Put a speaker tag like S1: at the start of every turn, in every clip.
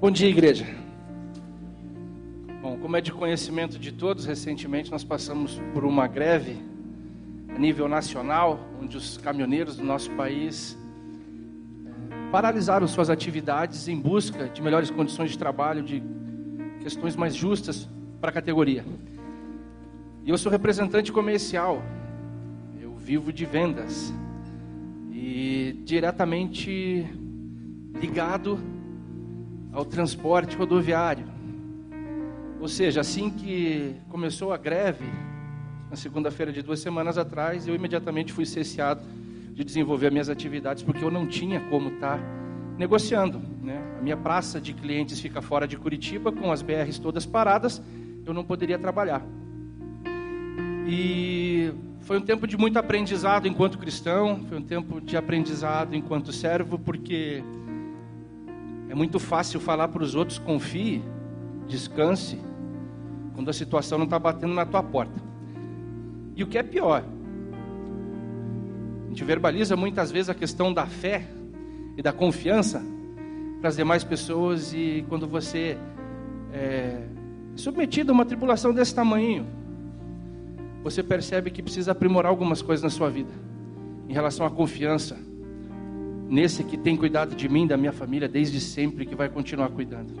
S1: Bom dia, igreja. Bom, como é de conhecimento de todos, recentemente nós passamos por uma greve a nível nacional, onde os caminhoneiros do nosso país eh, paralisaram suas atividades em busca de melhores condições de trabalho, de questões mais justas para a categoria. E eu sou representante comercial, eu vivo de vendas e diretamente ligado ao transporte rodoviário. Ou seja, assim que começou a greve, na segunda-feira de duas semanas atrás, eu imediatamente fui cesseado de desenvolver minhas atividades, porque eu não tinha como estar negociando. Né? A minha praça de clientes fica fora de Curitiba, com as BRs todas paradas, eu não poderia trabalhar. E foi um tempo de muito aprendizado enquanto cristão, foi um tempo de aprendizado enquanto servo, porque é muito fácil falar para os outros: confie, descanse, quando a situação não está batendo na tua porta. E o que é pior, a gente verbaliza muitas vezes a questão da fé e da confiança para as demais pessoas, e quando você é submetido a uma tribulação desse tamanho, você percebe que precisa aprimorar algumas coisas na sua vida em relação à confiança nesse que tem cuidado de mim, da minha família desde sempre, que vai continuar cuidando.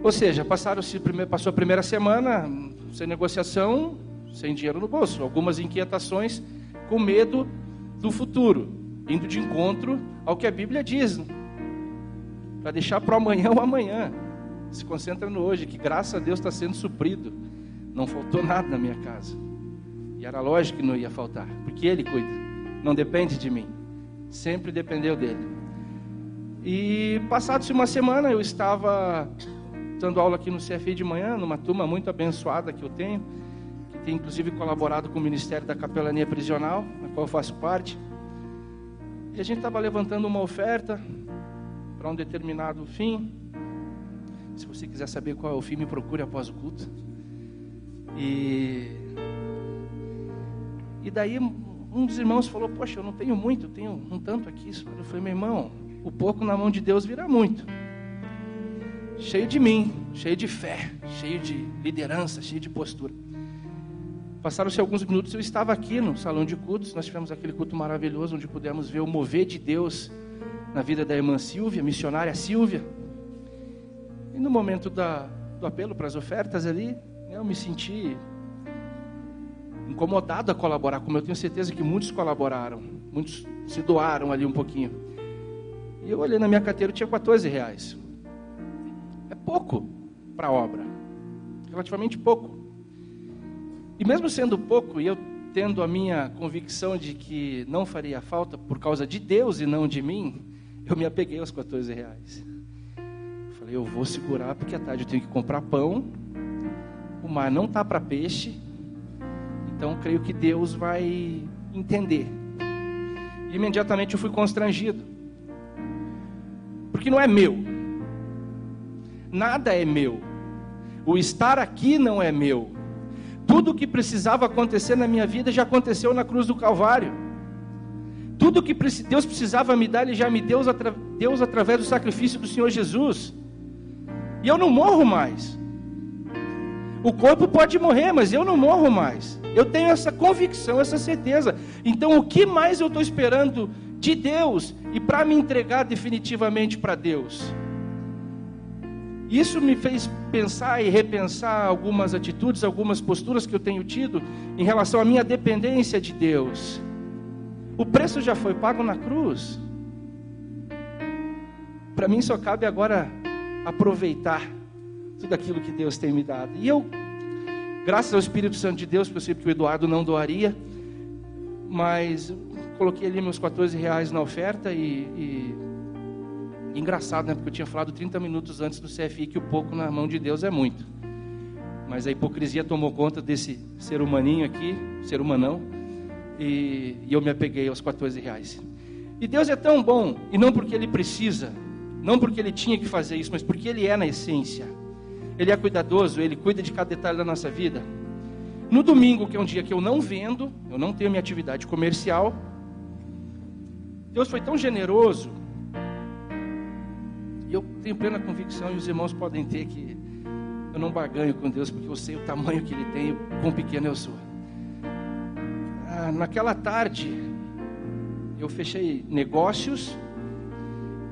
S1: Ou seja, passaram -se, passou a primeira semana sem negociação, sem dinheiro no bolso, algumas inquietações, com medo do futuro, indo de encontro ao que a Bíblia diz, para deixar para amanhã o amanhã. Se concentra no hoje, que graças a Deus está sendo suprido. Não faltou nada na minha casa. E era lógico que não ia faltar, porque Ele cuida, não depende de mim sempre dependeu dele. E passado-se uma semana, eu estava dando aula aqui no CFI de manhã, numa turma muito abençoada que eu tenho, que tem inclusive colaborado com o Ministério da Capelania Prisional, na qual eu faço parte. E a gente estava levantando uma oferta para um determinado fim. Se você quiser saber qual é o fim, me procure após o culto. E, e daí um dos irmãos falou: Poxa, eu não tenho muito, eu tenho um tanto aqui. Eu falei: Meu irmão, o pouco na mão de Deus vira muito. Cheio de mim, cheio de fé, cheio de liderança, cheio de postura. Passaram-se alguns minutos, eu estava aqui no salão de cultos. Nós tivemos aquele culto maravilhoso onde pudemos ver o mover de Deus na vida da irmã Silvia, missionária Silvia. E no momento da, do apelo para as ofertas ali, eu me senti incomodado a colaborar, como eu tenho certeza que muitos colaboraram, muitos se doaram ali um pouquinho. E eu olhei na minha carteira, tinha 14 reais. É pouco para a obra, relativamente pouco. E mesmo sendo pouco, e eu tendo a minha convicção de que não faria falta por causa de Deus e não de mim, eu me apeguei aos 14 reais. Falei, eu vou segurar porque à tarde eu tenho que comprar pão, o mar não tá para peixe, então creio que Deus vai entender. E imediatamente eu fui constrangido. Porque não é meu. Nada é meu. O estar aqui não é meu. Tudo o que precisava acontecer na minha vida já aconteceu na cruz do Calvário. Tudo que Deus precisava me dar, Ele já me deu Deus através do sacrifício do Senhor Jesus. E eu não morro mais. O corpo pode morrer, mas eu não morro mais. Eu tenho essa convicção, essa certeza. Então, o que mais eu estou esperando de Deus e para me entregar definitivamente para Deus? Isso me fez pensar e repensar algumas atitudes, algumas posturas que eu tenho tido em relação à minha dependência de Deus. O preço já foi pago na cruz. Para mim só cabe agora aproveitar tudo aquilo que Deus tem me dado. E eu, graças ao Espírito Santo de Deus, percebi que o Eduardo não doaria, mas coloquei ali meus 14 reais na oferta e, e, engraçado, né? Porque eu tinha falado 30 minutos antes do CFI que o pouco na mão de Deus é muito. Mas a hipocrisia tomou conta desse ser humaninho aqui, ser humanão, e, e eu me apeguei aos 14 reais. E Deus é tão bom, e não porque Ele precisa, não porque Ele tinha que fazer isso, mas porque Ele é na essência. Ele é cuidadoso, Ele cuida de cada detalhe da nossa vida. No domingo, que é um dia que eu não vendo, eu não tenho minha atividade comercial, Deus foi tão generoso. E eu tenho plena convicção, e os irmãos podem ter, que eu não barganho com Deus, porque eu sei o tamanho que Ele tem, quão pequeno eu sou. Ah, naquela tarde, eu fechei negócios,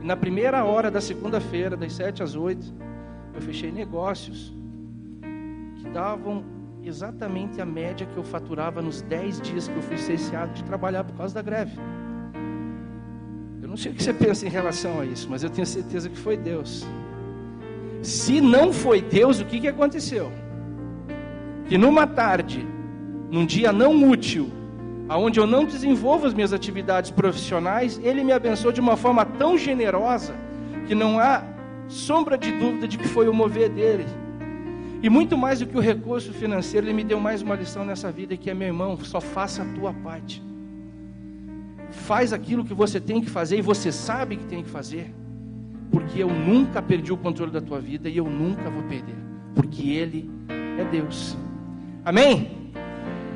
S1: e na primeira hora da segunda-feira, das sete às oito, eu fechei negócios que davam exatamente a média que eu faturava nos dez dias que eu fui cesseado de trabalhar por causa da greve. Eu não sei o que você pensa em relação a isso, mas eu tenho certeza que foi Deus. Se não foi Deus, o que, que aconteceu? Que numa tarde, num dia não útil, aonde eu não desenvolvo as minhas atividades profissionais, Ele me abençoou de uma forma tão generosa que não há sombra de dúvida de que foi o mover dele. E muito mais do que o recurso financeiro, ele me deu mais uma lição nessa vida que é meu irmão, só faça a tua parte. Faz aquilo que você tem que fazer e você sabe que tem que fazer. Porque eu nunca perdi o controle da tua vida e eu nunca vou perder, porque ele é Deus. Amém?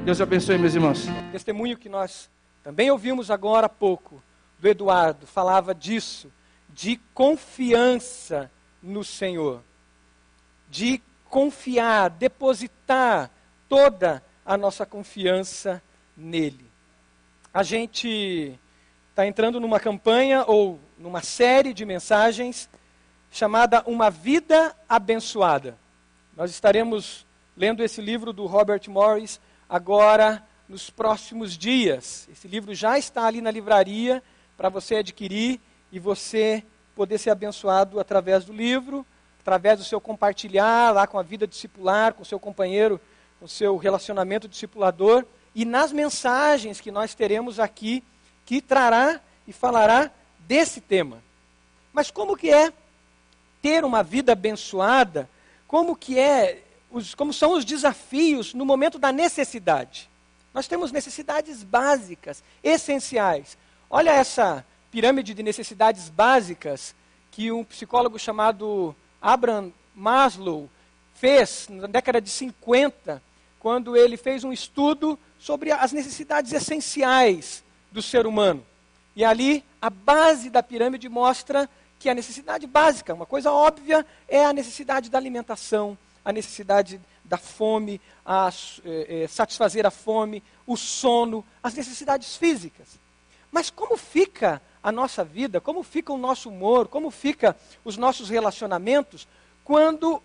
S1: Deus abençoe, meus irmãos.
S2: Testemunho que nós também ouvimos agora há pouco do Eduardo falava disso, de confiança no Senhor, de confiar, depositar toda a nossa confiança nele. A gente está entrando numa campanha ou numa série de mensagens chamada Uma Vida Abençoada. Nós estaremos lendo esse livro do Robert Morris agora nos próximos dias. Esse livro já está ali na livraria para você adquirir e você poder ser abençoado através do livro através do seu compartilhar lá com a vida discipular, com o seu companheiro, com o seu relacionamento discipulador, e nas mensagens que nós teremos aqui, que trará e falará desse tema. Mas como que é ter uma vida abençoada? Como que é, os, como são os desafios no momento da necessidade? Nós temos necessidades básicas, essenciais. Olha essa pirâmide de necessidades básicas que um psicólogo chamado Abraham Maslow fez na década de 50, quando ele fez um estudo sobre as necessidades essenciais do ser humano. E ali, a base da pirâmide mostra que a necessidade básica, uma coisa óbvia, é a necessidade da alimentação, a necessidade da fome, a é, satisfazer a fome, o sono, as necessidades físicas. Mas como fica a nossa vida, como fica o nosso humor, como fica os nossos relacionamentos quando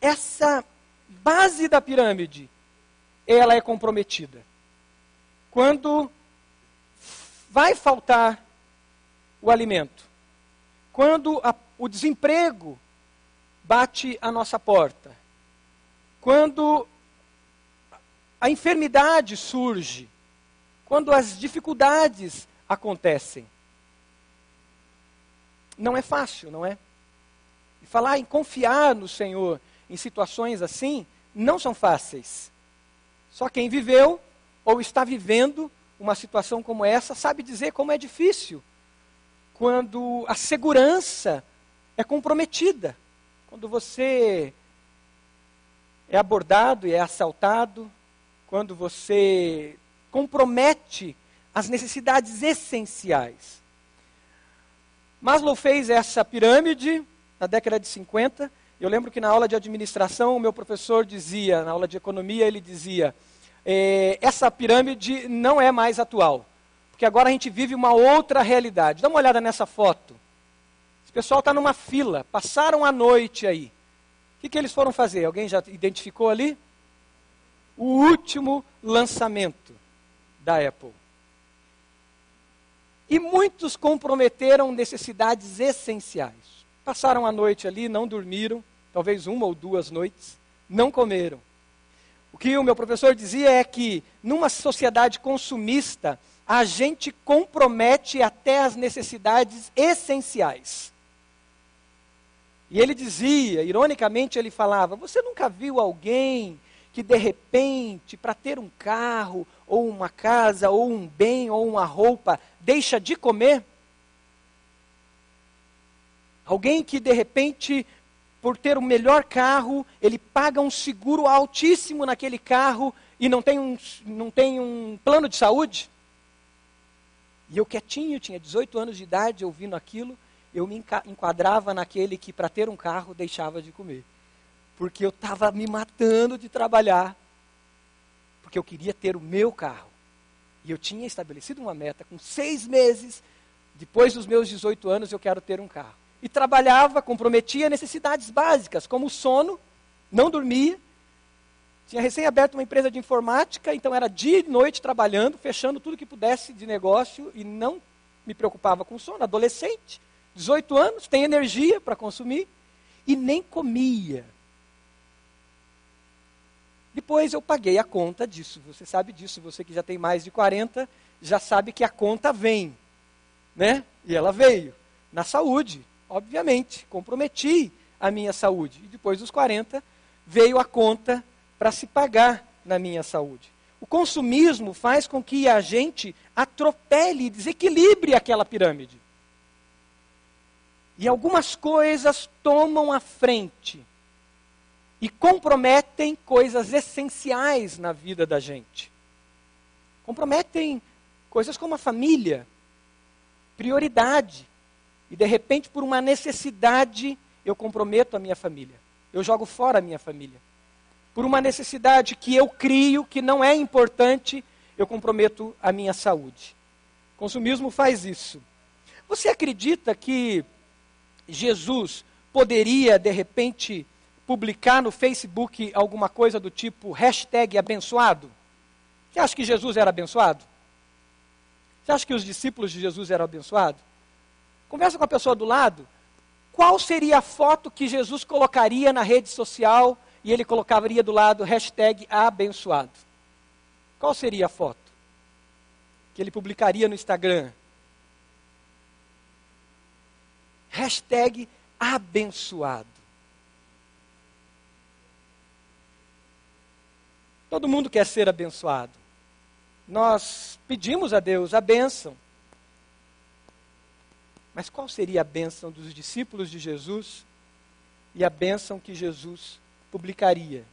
S2: essa base da pirâmide ela é comprometida. Quando vai faltar o alimento. Quando a, o desemprego bate a nossa porta. Quando a enfermidade surge. Quando as dificuldades acontecem. Não é fácil, não é? E falar em confiar no Senhor em situações assim não são fáceis. Só quem viveu ou está vivendo uma situação como essa sabe dizer como é difícil quando a segurança é comprometida, quando você é abordado e é assaltado, quando você compromete as necessidades essenciais. Maslow fez essa pirâmide na década de 50. Eu lembro que na aula de administração, o meu professor dizia, na aula de economia, ele dizia: é, essa pirâmide não é mais atual, porque agora a gente vive uma outra realidade. Dá uma olhada nessa foto. Esse pessoal está numa fila, passaram a noite aí. O que, que eles foram fazer? Alguém já identificou ali? O último lançamento da Apple. E muitos comprometeram necessidades essenciais. Passaram a noite ali, não dormiram, talvez uma ou duas noites, não comeram. O que o meu professor dizia é que, numa sociedade consumista, a gente compromete até as necessidades essenciais. E ele dizia, ironicamente, ele falava: Você nunca viu alguém que de repente, para ter um carro, ou uma casa, ou um bem, ou uma roupa, deixa de comer? Alguém que de repente, por ter o melhor carro, ele paga um seguro altíssimo naquele carro e não tem um, não tem um plano de saúde? E eu quietinho, tinha 18 anos de idade, ouvindo aquilo, eu me enquadrava naquele que, para ter um carro, deixava de comer. Porque eu estava me matando de trabalhar, porque eu queria ter o meu carro. E eu tinha estabelecido uma meta, com seis meses, depois dos meus 18 anos, eu quero ter um carro. E trabalhava, comprometia necessidades básicas, como sono, não dormia. Tinha recém aberto uma empresa de informática, então era dia e noite trabalhando, fechando tudo que pudesse de negócio e não me preocupava com sono. Adolescente, 18 anos, tem energia para consumir e nem comia. Depois eu paguei a conta disso. Você sabe disso, você que já tem mais de 40, já sabe que a conta vem. Né? E ela veio. Na saúde, obviamente. Comprometi a minha saúde. E depois dos 40, veio a conta para se pagar na minha saúde. O consumismo faz com que a gente atropele, desequilibre aquela pirâmide. E algumas coisas tomam a frente e comprometem coisas essenciais na vida da gente. Comprometem coisas como a família, prioridade. E de repente, por uma necessidade, eu comprometo a minha família. Eu jogo fora a minha família. Por uma necessidade que eu crio, que não é importante, eu comprometo a minha saúde. O consumismo faz isso. Você acredita que Jesus poderia, de repente, publicar no Facebook alguma coisa do tipo hashtag abençoado? Você acha que Jesus era abençoado? Você acha que os discípulos de Jesus eram abençoados? Conversa com a pessoa do lado. Qual seria a foto que Jesus colocaria na rede social e ele colocaria do lado hashtag abençoado? Qual seria a foto que ele publicaria no Instagram? Hashtag abençoado. Todo mundo quer ser abençoado. Nós pedimos a Deus a bênção. Mas qual seria a bênção dos discípulos de Jesus e a bênção que Jesus publicaria?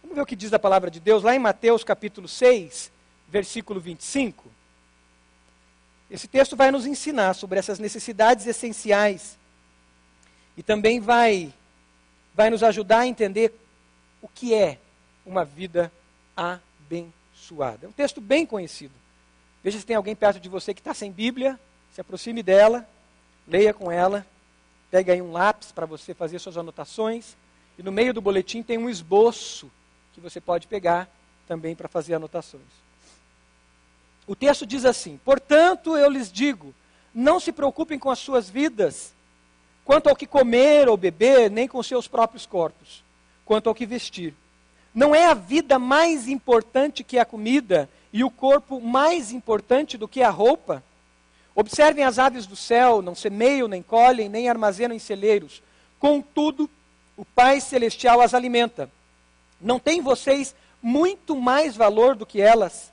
S2: Vamos ver o que diz a palavra de Deus lá em Mateus capítulo 6, versículo 25. Esse texto vai nos ensinar sobre essas necessidades essenciais e também vai, vai nos ajudar a entender o que é uma vida abençoada. É um texto bem conhecido. Veja se tem alguém perto de você que está sem Bíblia, se aproxime dela, leia com ela, pegue aí um lápis para você fazer suas anotações, e no meio do boletim tem um esboço que você pode pegar também para fazer anotações. O texto diz assim: Portanto, eu lhes digo, não se preocupem com as suas vidas, quanto ao que comer ou beber, nem com seus próprios corpos quanto ao que vestir. Não é a vida mais importante que a comida e o corpo mais importante do que a roupa? Observem as aves do céu, não semeiam, nem colhem, nem armazenam em celeiros. Contudo, o Pai Celestial as alimenta. Não tem vocês muito mais valor do que elas?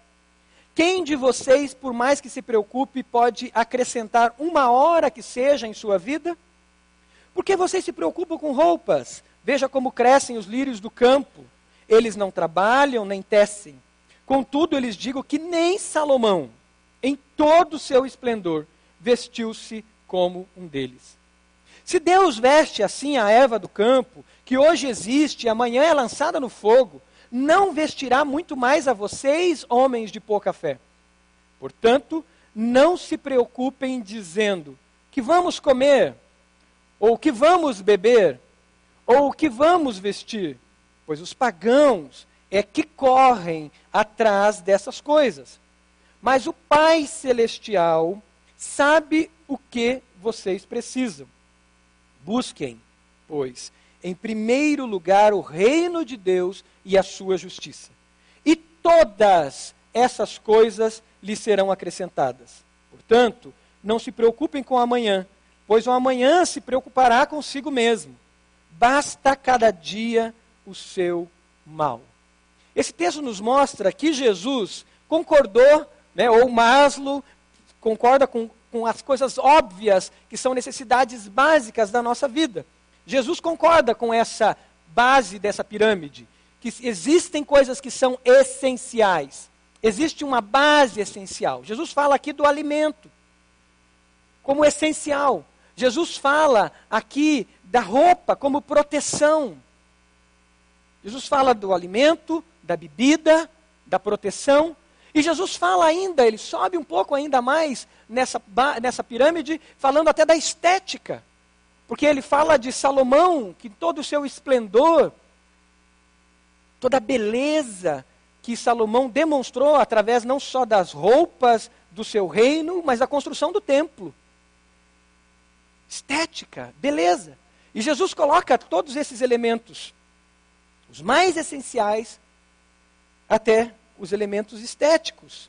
S2: Quem de vocês, por mais que se preocupe, pode acrescentar uma hora que seja em sua vida? Por que vocês se preocupam com roupas? Veja como crescem os lírios do campo. Eles não trabalham nem tecem. Contudo, eu lhes digo que nem Salomão, em todo o seu esplendor, vestiu-se como um deles. Se Deus veste assim a erva do campo, que hoje existe e amanhã é lançada no fogo, não vestirá muito mais a vocês, homens de pouca fé. Portanto, não se preocupem dizendo que vamos comer ou que vamos beber ou o que vamos vestir? Pois os pagãos é que correm atrás dessas coisas. Mas o Pai Celestial sabe o que vocês precisam. Busquem, pois, em primeiro lugar o reino de Deus e a sua justiça. E todas essas coisas lhe serão acrescentadas. Portanto, não se preocupem com amanhã, pois o amanhã se preocupará consigo mesmo basta cada dia o seu mal. Esse texto nos mostra que Jesus concordou, né, ou Maslow concorda com, com as coisas óbvias que são necessidades básicas da nossa vida. Jesus concorda com essa base dessa pirâmide, que existem coisas que são essenciais. Existe uma base essencial. Jesus fala aqui do alimento. como essencial. Jesus fala aqui da roupa como proteção. Jesus fala do alimento, da bebida, da proteção. E Jesus fala ainda, ele sobe um pouco ainda mais nessa, nessa pirâmide, falando até da estética. Porque ele fala de Salomão, que todo o seu esplendor, toda a beleza que Salomão demonstrou através não só das roupas do seu reino, mas da construção do templo. Estética, beleza. E Jesus coloca todos esses elementos, os mais essenciais, até os elementos estéticos,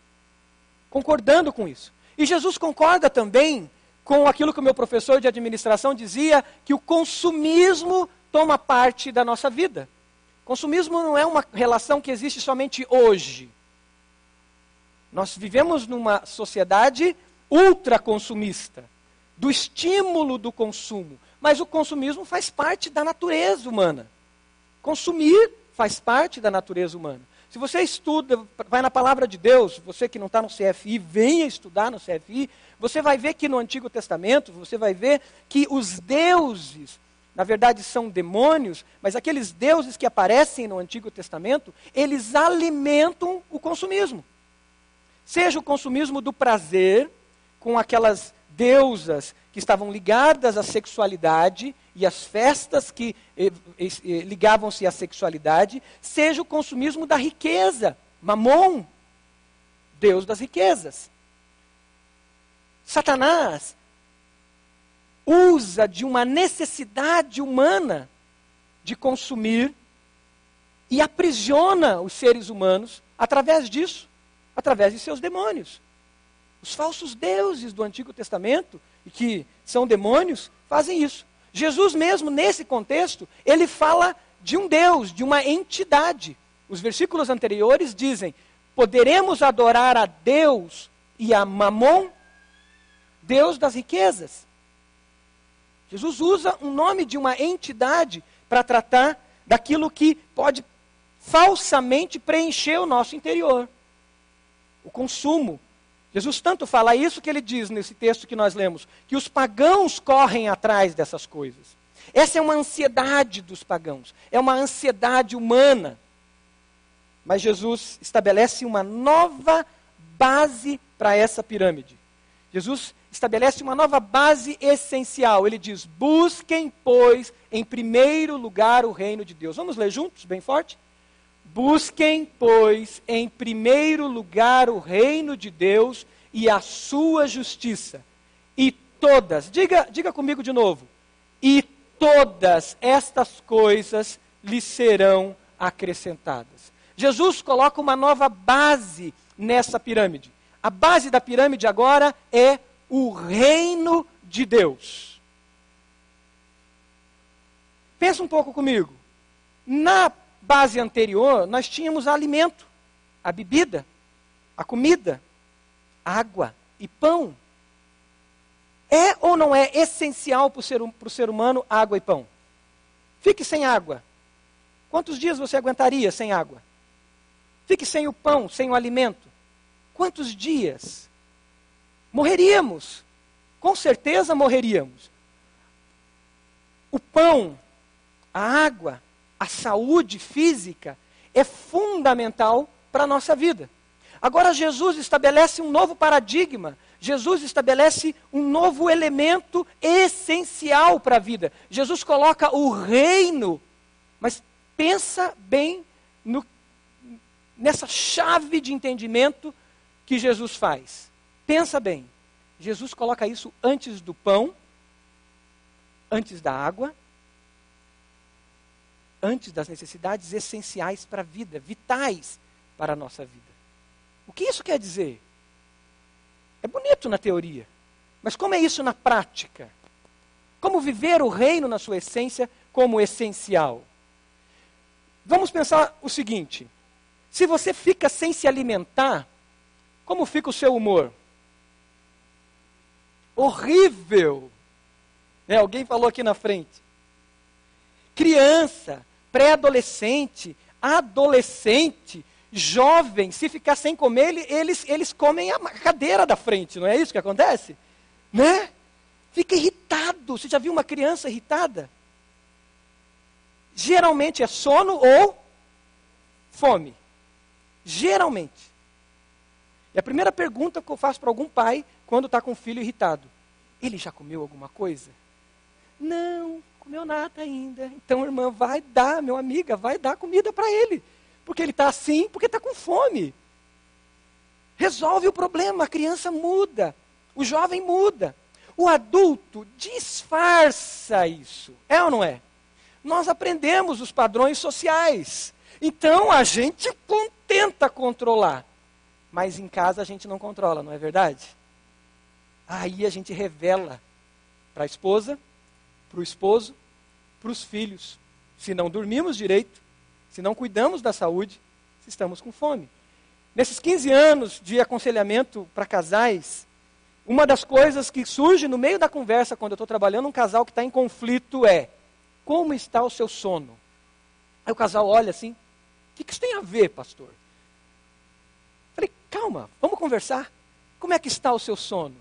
S2: concordando com isso. E Jesus concorda também com aquilo que o meu professor de administração dizia, que o consumismo toma parte da nossa vida. Consumismo não é uma relação que existe somente hoje. Nós vivemos numa sociedade ultraconsumista, do estímulo do consumo. Mas o consumismo faz parte da natureza humana. Consumir faz parte da natureza humana. Se você estuda, vai na palavra de Deus, você que não está no CFI, venha estudar no CFI, você vai ver que no Antigo Testamento, você vai ver que os deuses, na verdade são demônios, mas aqueles deuses que aparecem no Antigo Testamento, eles alimentam o consumismo. Seja o consumismo do prazer, com aquelas deusas que estavam ligadas à sexualidade e as festas que eh, eh, eh, ligavam-se à sexualidade, seja o consumismo da riqueza, Mamon, Deus das riquezas. Satanás usa de uma necessidade humana de consumir e aprisiona os seres humanos através disso, através de seus demônios. Os falsos deuses do Antigo Testamento, que são demônios, fazem isso. Jesus mesmo, nesse contexto, ele fala de um Deus, de uma entidade. Os versículos anteriores dizem: poderemos adorar a Deus e a Mamon, Deus das riquezas. Jesus usa um nome de uma entidade para tratar daquilo que pode falsamente preencher o nosso interior. O consumo, Jesus tanto fala isso que ele diz nesse texto que nós lemos, que os pagãos correm atrás dessas coisas. Essa é uma ansiedade dos pagãos, é uma ansiedade humana. Mas Jesus estabelece uma nova base para essa pirâmide. Jesus estabelece uma nova base essencial. Ele diz: busquem, pois, em primeiro lugar o reino de Deus. Vamos ler juntos, bem forte? Busquem, pois, em primeiro lugar o reino de Deus e a sua justiça. E todas, diga, diga comigo de novo. E todas estas coisas lhe serão acrescentadas. Jesus coloca uma nova base nessa pirâmide. A base da pirâmide agora é o reino de Deus. Pensa um pouco comigo. Na base anterior, nós tínhamos alimento, a bebida, a comida, água e pão. É ou não é essencial para o ser, ser humano água e pão? Fique sem água. Quantos dias você aguentaria sem água? Fique sem o pão, sem o alimento. Quantos dias? Morreríamos. Com certeza morreríamos. O pão, a água, a saúde física é fundamental para a nossa vida. Agora, Jesus estabelece um novo paradigma. Jesus estabelece um novo elemento essencial para a vida. Jesus coloca o reino, mas pensa bem no, nessa chave de entendimento que Jesus faz. Pensa bem. Jesus coloca isso antes do pão, antes da água, antes das necessidades essenciais para a vida, vitais para a nossa vida. O que isso quer dizer? É bonito na teoria, mas como é isso na prática? Como viver o reino na sua essência como essencial? Vamos pensar o seguinte: se você fica sem se alimentar, como fica o seu humor? Horrível! É, alguém falou aqui na frente. Criança pré-adolescente, adolescente, jovem, se ficar sem comer, eles, eles comem a cadeira da frente, não é isso que acontece? Né? fica irritado. Você já viu uma criança irritada? Geralmente é sono ou fome. Geralmente. E a primeira pergunta que eu faço para algum pai quando está com o filho irritado: ele já comeu alguma coisa? Não, comeu nada ainda. Então, irmã, vai dar, meu amiga, vai dar comida para ele. Porque ele está assim, porque está com fome. Resolve o problema, a criança muda, o jovem muda. O adulto disfarça isso. É ou não é? Nós aprendemos os padrões sociais. Então a gente tenta controlar. Mas em casa a gente não controla, não é verdade? Aí a gente revela para a esposa, para o esposo, para os filhos. Se não dormimos direito, se não cuidamos da saúde, se estamos com fome. Nesses 15 anos de aconselhamento para casais, uma das coisas que surge no meio da conversa quando eu estou trabalhando um casal que está em conflito é: como está o seu sono? Aí o casal olha assim: o que, que isso tem a ver, pastor? Falei: calma, vamos conversar. Como é que está o seu sono?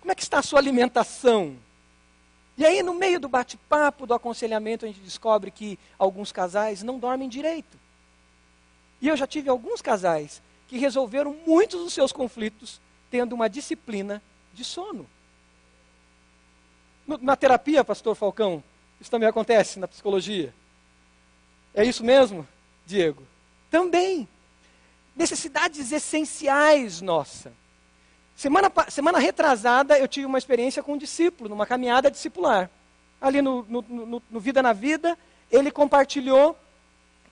S2: Como é que está a sua alimentação? E aí, no meio do bate-papo, do aconselhamento, a gente descobre que alguns casais não dormem direito. E eu já tive alguns casais que resolveram muitos dos seus conflitos tendo uma disciplina de sono. No, na terapia, pastor Falcão, isso também acontece na psicologia. É isso mesmo, Diego? Também. Necessidades essenciais nossa. Semana, semana retrasada, eu tive uma experiência com um discípulo, numa caminhada discipular. Ali no, no, no, no Vida na Vida, ele compartilhou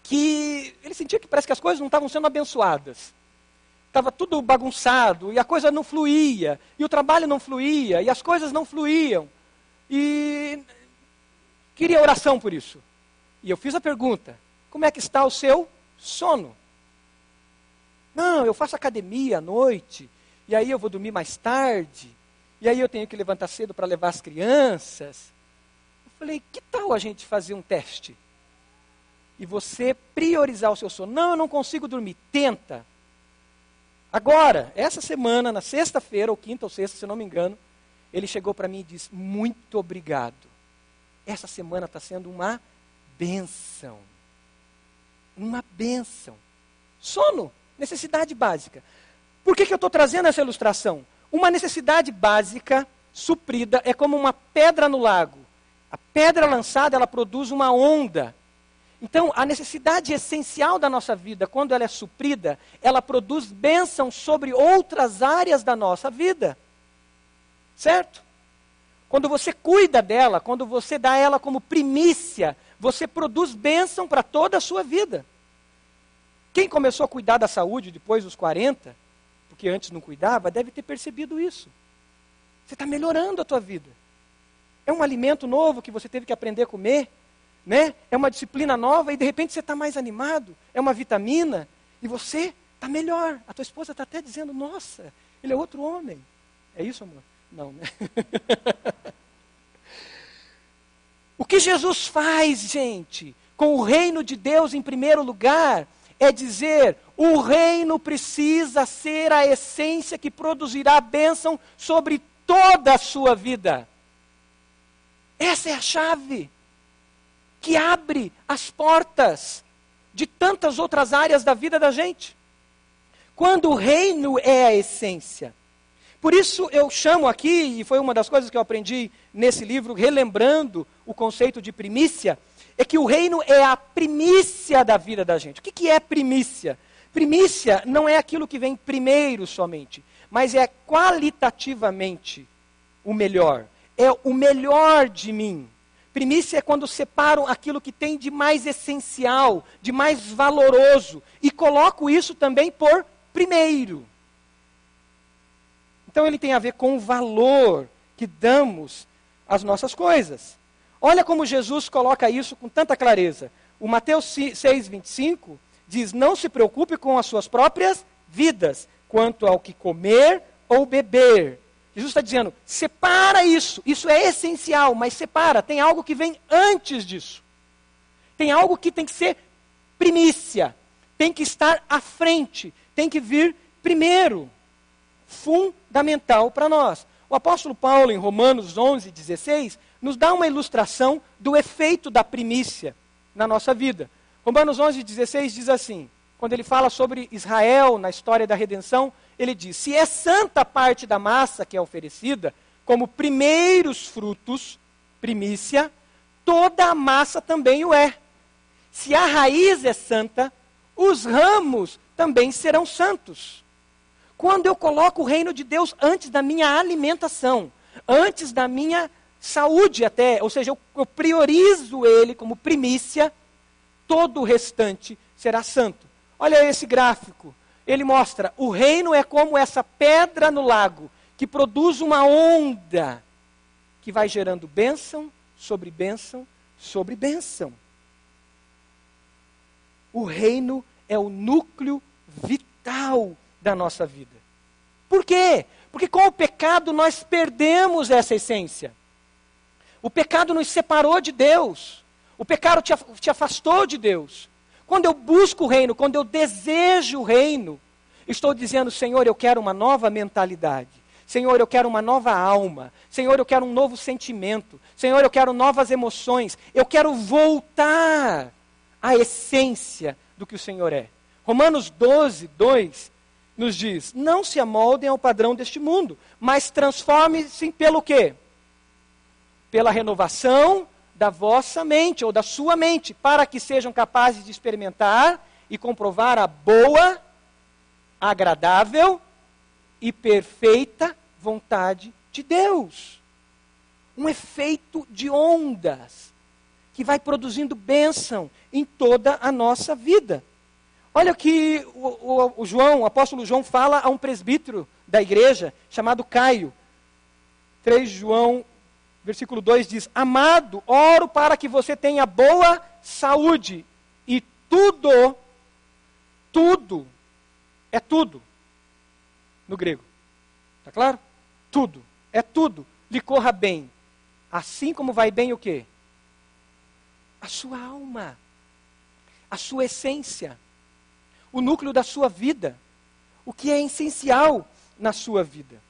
S2: que ele sentia que parece que as coisas não estavam sendo abençoadas. Estava tudo bagunçado, e a coisa não fluía, e o trabalho não fluía, e as coisas não fluíam. E queria oração por isso. E eu fiz a pergunta: como é que está o seu sono? Não, eu faço academia à noite, e aí eu vou dormir mais tarde, e aí eu tenho que levantar cedo para levar as crianças. Eu falei, que tal a gente fazer um teste? E você priorizar o seu sono. Não, eu não consigo dormir. Tenta. Agora, essa semana, na sexta-feira, ou quinta ou sexta, se não me engano, ele chegou para mim e disse: Muito obrigado. Essa semana está sendo uma benção. Uma benção. Sono, necessidade básica. Por que, que eu estou trazendo essa ilustração? Uma necessidade básica suprida é como uma pedra no lago. A pedra lançada, ela produz uma onda. Então, a necessidade essencial da nossa vida, quando ela é suprida, ela produz bênção sobre outras áreas da nossa vida. Certo? Quando você cuida dela, quando você dá ela como primícia, você produz bênção para toda a sua vida. Quem começou a cuidar da saúde depois dos 40, porque antes não cuidava, deve ter percebido isso. Você está melhorando a tua vida. É um alimento novo que você teve que aprender a comer, né? É uma disciplina nova e de repente você está mais animado. É uma vitamina e você está melhor. A tua esposa está até dizendo: Nossa, ele é outro homem. É isso, amor? Não, né? o que Jesus faz, gente, com o reino de Deus em primeiro lugar, é dizer: o reino precisa ser a essência que produzirá bênção sobre toda a sua vida. Essa é a chave que abre as portas de tantas outras áreas da vida da gente. Quando o reino é a essência. Por isso eu chamo aqui, e foi uma das coisas que eu aprendi nesse livro, relembrando o conceito de primícia, é que o reino é a primícia da vida da gente. O que, que é primícia? Primícia não é aquilo que vem primeiro somente, mas é qualitativamente o melhor. É o melhor de mim. Primícia é quando separo aquilo que tem de mais essencial, de mais valoroso, e coloco isso também por primeiro. Então ele tem a ver com o valor que damos às nossas coisas. Olha como Jesus coloca isso com tanta clareza. O Mateus 6, 25 diz: Não se preocupe com as suas próprias vidas, quanto ao que comer ou beber. Jesus está dizendo: separa isso, isso é essencial, mas separa, tem algo que vem antes disso. Tem algo que tem que ser primícia, tem que estar à frente, tem que vir primeiro. Fundamental para nós. O apóstolo Paulo, em Romanos 11, 16, nos dá uma ilustração do efeito da primícia na nossa vida. Romanos 11, 16 diz assim: quando ele fala sobre Israel na história da redenção, ele diz: se é santa parte da massa que é oferecida, como primeiros frutos, primícia, toda a massa também o é. Se a raiz é santa, os ramos também serão santos. Quando eu coloco o reino de Deus antes da minha alimentação, antes da minha saúde até, ou seja, eu, eu priorizo ele como primícia, todo o restante será santo. Olha esse gráfico. Ele mostra: o reino é como essa pedra no lago, que produz uma onda que vai gerando bênção sobre bênção sobre bênção. O reino é o núcleo vital da nossa vida. Por quê? Porque com o pecado nós perdemos essa essência. O pecado nos separou de Deus. O pecado te afastou de Deus. Quando eu busco o reino, quando eu desejo o reino, estou dizendo, Senhor, eu quero uma nova mentalidade. Senhor, eu quero uma nova alma. Senhor, eu quero um novo sentimento. Senhor, eu quero novas emoções. Eu quero voltar à essência do que o Senhor é. Romanos 12, 2 nos diz: Não se amoldem ao padrão deste mundo, mas transformem-se pelo quê? Pela renovação da vossa mente ou da sua mente, para que sejam capazes de experimentar e comprovar a boa, agradável e perfeita vontade de Deus. Um efeito de ondas que vai produzindo bênção em toda a nossa vida. Olha o que o, o, o João, o apóstolo João, fala a um presbítero da igreja chamado Caio. 3 João versículo 2 diz: Amado, oro para que você tenha boa saúde e tudo, tudo, é tudo no grego. Está claro? Tudo, é tudo, lhe corra bem. Assim como vai bem o quê? A sua alma, a sua essência, o núcleo da sua vida, o que é essencial na sua vida.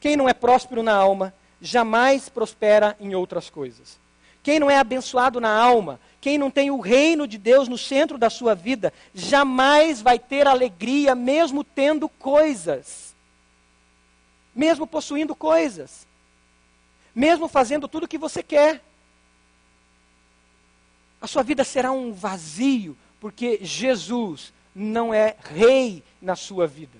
S2: Quem não é próspero na alma jamais prospera em outras coisas. Quem não é abençoado na alma, quem não tem o reino de Deus no centro da sua vida, jamais vai ter alegria, mesmo tendo coisas, mesmo possuindo coisas, mesmo fazendo tudo o que você quer. A sua vida será um vazio, porque Jesus não é rei na sua vida.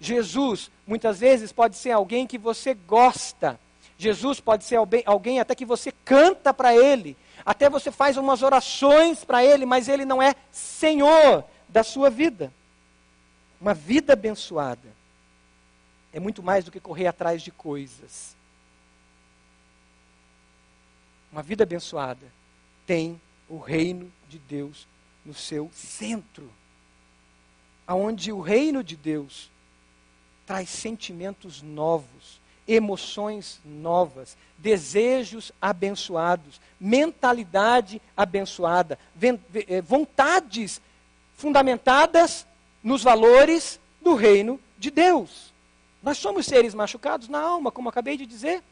S2: Jesus, muitas vezes, pode ser alguém que você gosta, Jesus pode ser alguém até que você canta para Ele, até você faz umas orações para Ele, mas Ele não é Senhor da sua vida. Uma vida abençoada é muito mais do que correr atrás de coisas. Uma vida abençoada tem o reino de Deus no seu centro. Aonde o reino de Deus traz sentimentos novos, emoções novas, desejos abençoados, mentalidade abençoada, eh, vontades fundamentadas nos valores do reino de Deus. Nós somos seres machucados na alma, como acabei de dizer.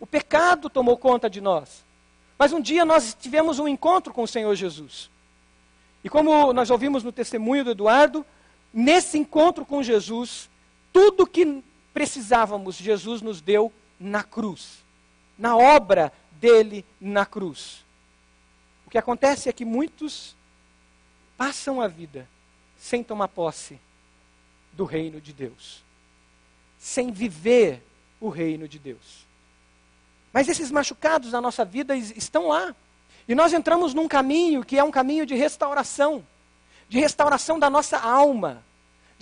S2: O pecado tomou conta de nós. Mas um dia nós tivemos um encontro com o Senhor Jesus. E como nós ouvimos no testemunho do Eduardo, nesse encontro com Jesus, tudo que precisávamos, Jesus nos deu na cruz, na obra dele na cruz. O que acontece é que muitos passam a vida sem tomar posse do reino de Deus, sem viver o reino de Deus. Mas esses machucados na nossa vida estão lá. E nós entramos num caminho que é um caminho de restauração de restauração da nossa alma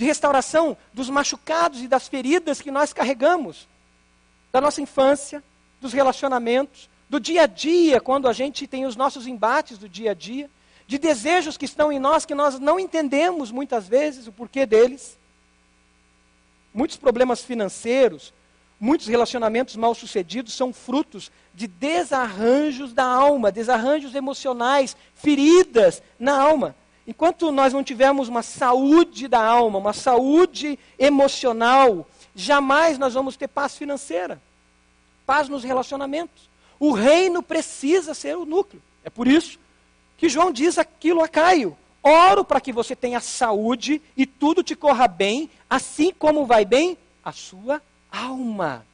S2: de restauração dos machucados e das feridas que nós carregamos, da nossa infância, dos relacionamentos, do dia a dia, quando a gente tem os nossos embates do dia a dia, de desejos que estão em nós que nós não entendemos muitas vezes o porquê deles. Muitos problemas financeiros, muitos relacionamentos mal sucedidos são frutos de desarranjos da alma, desarranjos emocionais, feridas na alma. Enquanto nós não tivermos uma saúde da alma, uma saúde emocional, jamais nós vamos ter paz financeira. paz nos relacionamentos. O reino precisa ser o núcleo. É por isso que João diz aquilo a Caio: Oro para que você tenha saúde e tudo te corra bem, assim como vai bem a sua alma.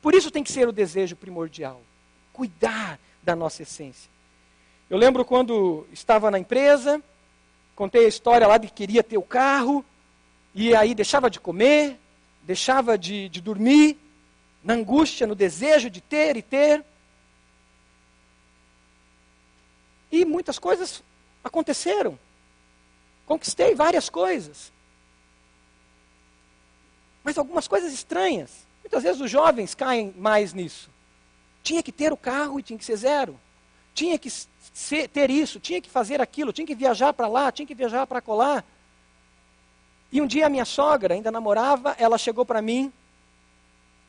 S2: Por isso tem que ser o desejo primordial cuidar da nossa essência. Eu lembro quando estava na empresa, contei a história lá de que queria ter o carro, e aí deixava de comer, deixava de, de dormir, na angústia, no desejo de ter e ter. E muitas coisas aconteceram. Conquistei várias coisas. Mas algumas coisas estranhas. Muitas vezes os jovens caem mais nisso. Tinha que ter o carro e tinha que ser zero. Tinha que ser, ter isso, tinha que fazer aquilo, tinha que viajar para lá, tinha que viajar para colar. E um dia a minha sogra, ainda namorava, ela chegou para mim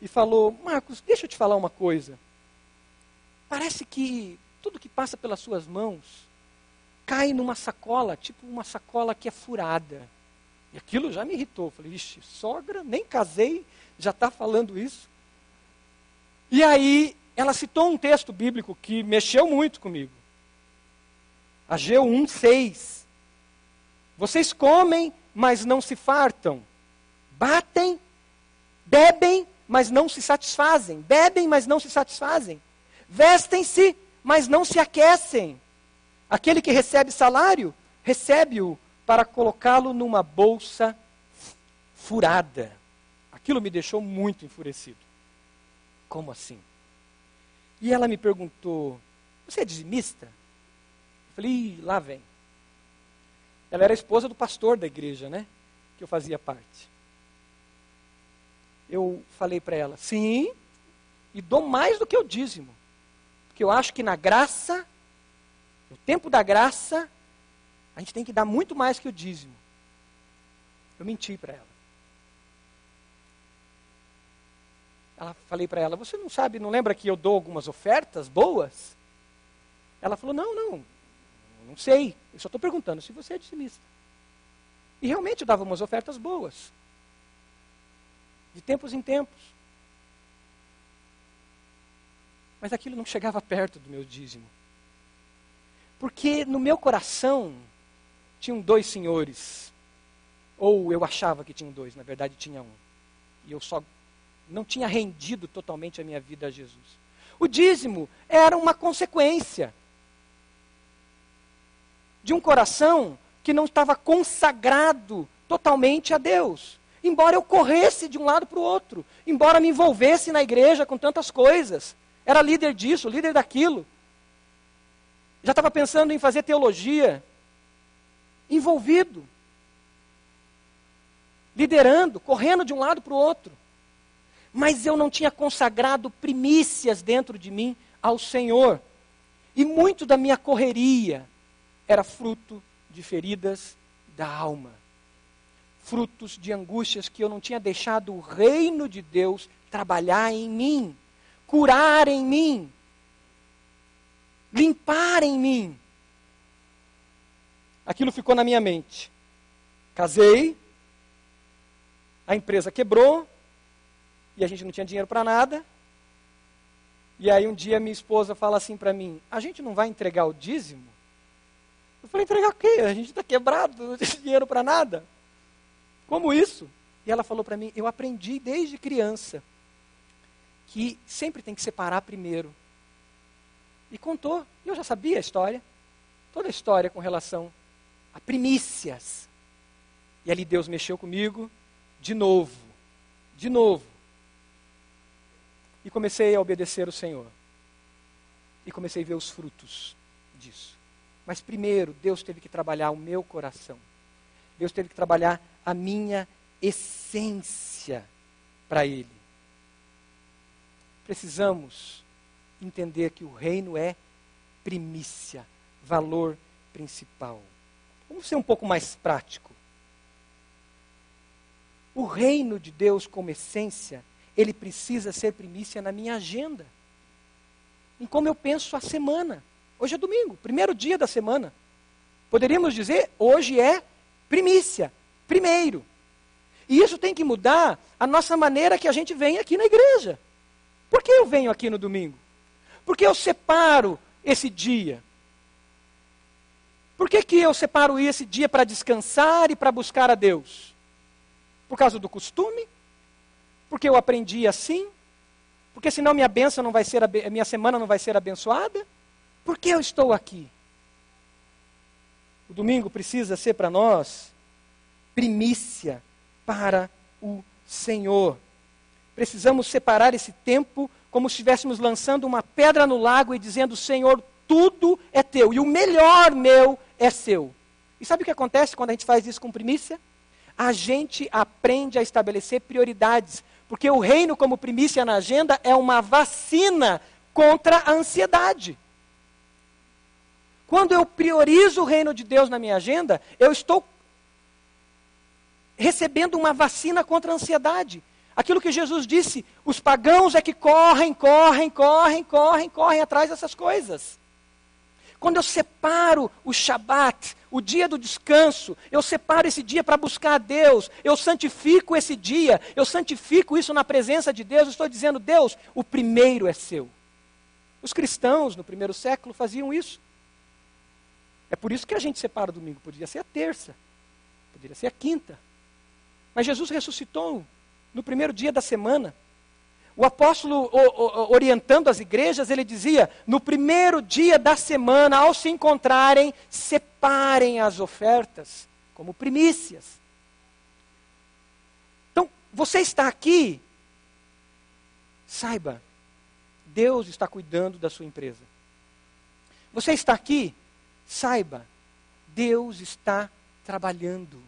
S2: e falou: Marcos, deixa eu te falar uma coisa. Parece que tudo que passa pelas suas mãos cai numa sacola, tipo uma sacola que é furada. E aquilo já me irritou. Falei, ixi, sogra, nem casei, já está falando isso. E aí ela citou um texto bíblico que mexeu muito comigo. Ageu 1,6. Vocês comem, mas não se fartam. Batem, bebem, mas não se satisfazem. Bebem, mas não se satisfazem. Vestem-se, mas não se aquecem. Aquele que recebe salário, recebe-o para colocá-lo numa bolsa furada. Aquilo me deixou muito enfurecido. Como assim? E ela me perguntou: Você é dizimista? Falei: lá vem. Ela era esposa do pastor da igreja, né? Que eu fazia parte. Eu falei para ela: Sim, e dou mais do que o dízimo. Porque eu acho que na graça, no tempo da graça, a gente tem que dar muito mais que o dízimo. Eu menti para ela. Ela falei para ela: "Você não sabe, não lembra que eu dou algumas ofertas boas?" Ela falou: "Não, não. Não sei. Eu só estou perguntando se você é dizimista." E realmente eu dava umas ofertas boas. De tempos em tempos. Mas aquilo não chegava perto do meu dízimo. Porque no meu coração tinham dois senhores. Ou eu achava que tinham dois, na verdade tinha um. E eu só não tinha rendido totalmente a minha vida a Jesus. O dízimo era uma consequência de um coração que não estava consagrado totalmente a Deus. Embora eu corresse de um lado para o outro, embora me envolvesse na igreja com tantas coisas, era líder disso, líder daquilo. Já estava pensando em fazer teologia, envolvido, liderando, correndo de um lado para o outro mas eu não tinha consagrado primícias dentro de mim ao Senhor. E muito da minha correria era fruto de feridas da alma, frutos de angústias que eu não tinha deixado o reino de Deus trabalhar em mim, curar em mim, limpar em mim. Aquilo ficou na minha mente. Casei, a empresa quebrou, e a gente não tinha dinheiro para nada. E aí um dia minha esposa fala assim para mim: a gente não vai entregar o dízimo? Eu falei: entregar o quê? A gente está quebrado, não tem dinheiro para nada. Como isso? E ela falou para mim: eu aprendi desde criança que sempre tem que separar primeiro. E contou, e eu já sabia a história, toda a história com relação a primícias. E ali Deus mexeu comigo de novo, de novo e comecei a obedecer o Senhor. E comecei a ver os frutos disso. Mas primeiro, Deus teve que trabalhar o meu coração. Deus teve que trabalhar a minha essência para Ele. Precisamos entender que o reino é primícia, valor principal. Vamos ser um pouco mais prático. O reino de Deus como essência ele precisa ser primícia na minha agenda. Em como eu penso a semana. Hoje é domingo, primeiro dia da semana. Poderíamos dizer, hoje é primícia, primeiro. E isso tem que mudar a nossa maneira que a gente vem aqui na igreja. Por que eu venho aqui no domingo? Por que eu separo esse dia? Por que, que eu separo esse dia para descansar e para buscar a Deus? Por causa do costume? Porque eu aprendi assim? Porque senão minha benção não vai ser minha semana não vai ser abençoada? Por que eu estou aqui? O domingo precisa ser para nós primícia para o Senhor. Precisamos separar esse tempo como se estivéssemos lançando uma pedra no lago e dizendo: Senhor, tudo é teu e o melhor meu é seu. E sabe o que acontece quando a gente faz isso com primícia? A gente aprende a estabelecer prioridades, porque o reino como primícia na agenda é uma vacina contra a ansiedade. Quando eu priorizo o reino de Deus na minha agenda, eu estou recebendo uma vacina contra a ansiedade. Aquilo que Jesus disse, os pagãos é que correm, correm, correm, correm, correm atrás dessas coisas. Quando eu separo o Shabat, o dia do descanso, eu separo esse dia para buscar a Deus, eu santifico esse dia, eu santifico isso na presença de Deus, eu estou dizendo, Deus, o primeiro é seu. Os cristãos no primeiro século faziam isso. É por isso que a gente separa o domingo. Poderia ser a terça, poderia ser a quinta. Mas Jesus ressuscitou no primeiro dia da semana. O apóstolo, orientando as igrejas, ele dizia: no primeiro dia da semana, ao se encontrarem, separem as ofertas como primícias. Então, você está aqui, saiba, Deus está cuidando da sua empresa. Você está aqui, Saiba, Deus está trabalhando.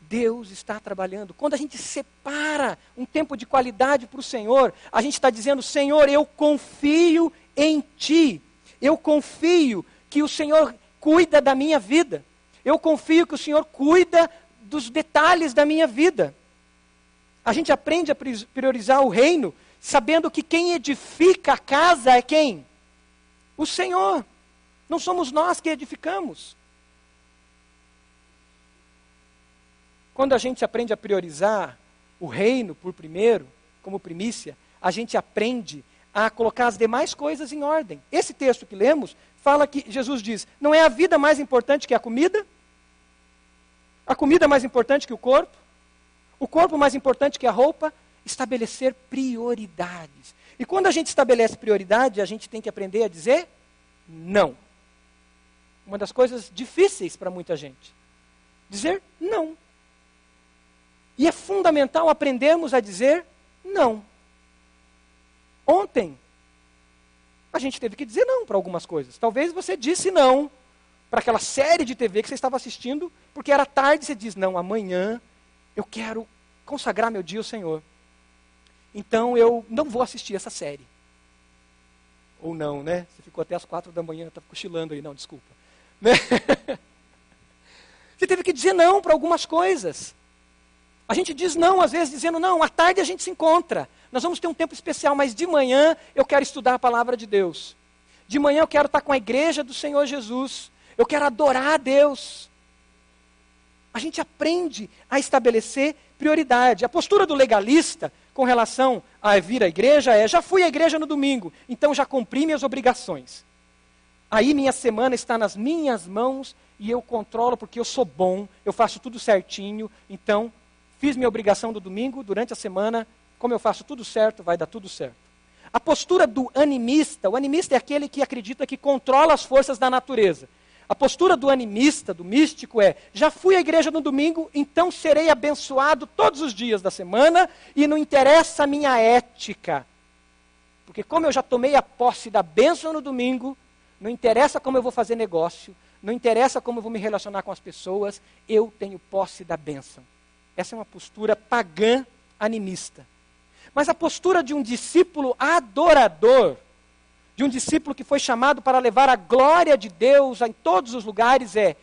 S2: Deus está trabalhando. Quando a gente separa um tempo de qualidade para o Senhor, a gente está dizendo: Senhor, eu confio em Ti. Eu confio que o Senhor cuida da minha vida. Eu confio que o Senhor cuida dos detalhes da minha vida. A gente aprende a priorizar o reino, sabendo que quem edifica a casa é quem? O Senhor. Não somos nós que edificamos. Quando a gente aprende a priorizar o reino por primeiro, como primícia, a gente aprende a colocar as demais coisas em ordem. Esse texto que lemos fala que Jesus diz: não é a vida mais importante que a comida? A comida mais importante que o corpo? O corpo mais importante que a roupa? Estabelecer prioridades. E quando a gente estabelece prioridade, a gente tem que aprender a dizer não uma das coisas difíceis para muita gente. Dizer não. E é fundamental aprendermos a dizer não. Ontem, a gente teve que dizer não para algumas coisas. Talvez você disse não para aquela série de TV que você estava assistindo, porque era tarde e você diz: Não, amanhã eu quero consagrar meu dia ao Senhor. Então eu não vou assistir essa série. Ou não, né? Você ficou até as quatro da manhã, está cochilando aí. Não, desculpa. Né? Você teve que dizer não para algumas coisas. A gente diz não, às vezes, dizendo não, à tarde a gente se encontra. Nós vamos ter um tempo especial, mas de manhã eu quero estudar a palavra de Deus. De manhã eu quero estar com a igreja do Senhor Jesus. Eu quero adorar a Deus. A gente aprende a estabelecer prioridade. A postura do legalista com relação a vir à igreja é: já fui à igreja no domingo, então já cumpri minhas obrigações. Aí minha semana está nas minhas mãos e eu controlo porque eu sou bom, eu faço tudo certinho. Então, fiz minha obrigação do domingo, durante a semana, como eu faço tudo certo, vai dar tudo certo. A postura do animista, o animista é aquele que acredita que controla as forças da natureza. A postura do animista, do místico, é: já fui à igreja no domingo, então serei abençoado todos os dias da semana e não interessa a minha ética. Porque, como eu já tomei a posse da bênção no domingo, não interessa como eu vou fazer negócio, não interessa como eu vou me relacionar com as pessoas, eu tenho posse da bênção. Essa é uma postura pagã animista. Mas a postura de um discípulo adorador, de um discípulo que foi chamado para levar a glória de Deus em todos os lugares é: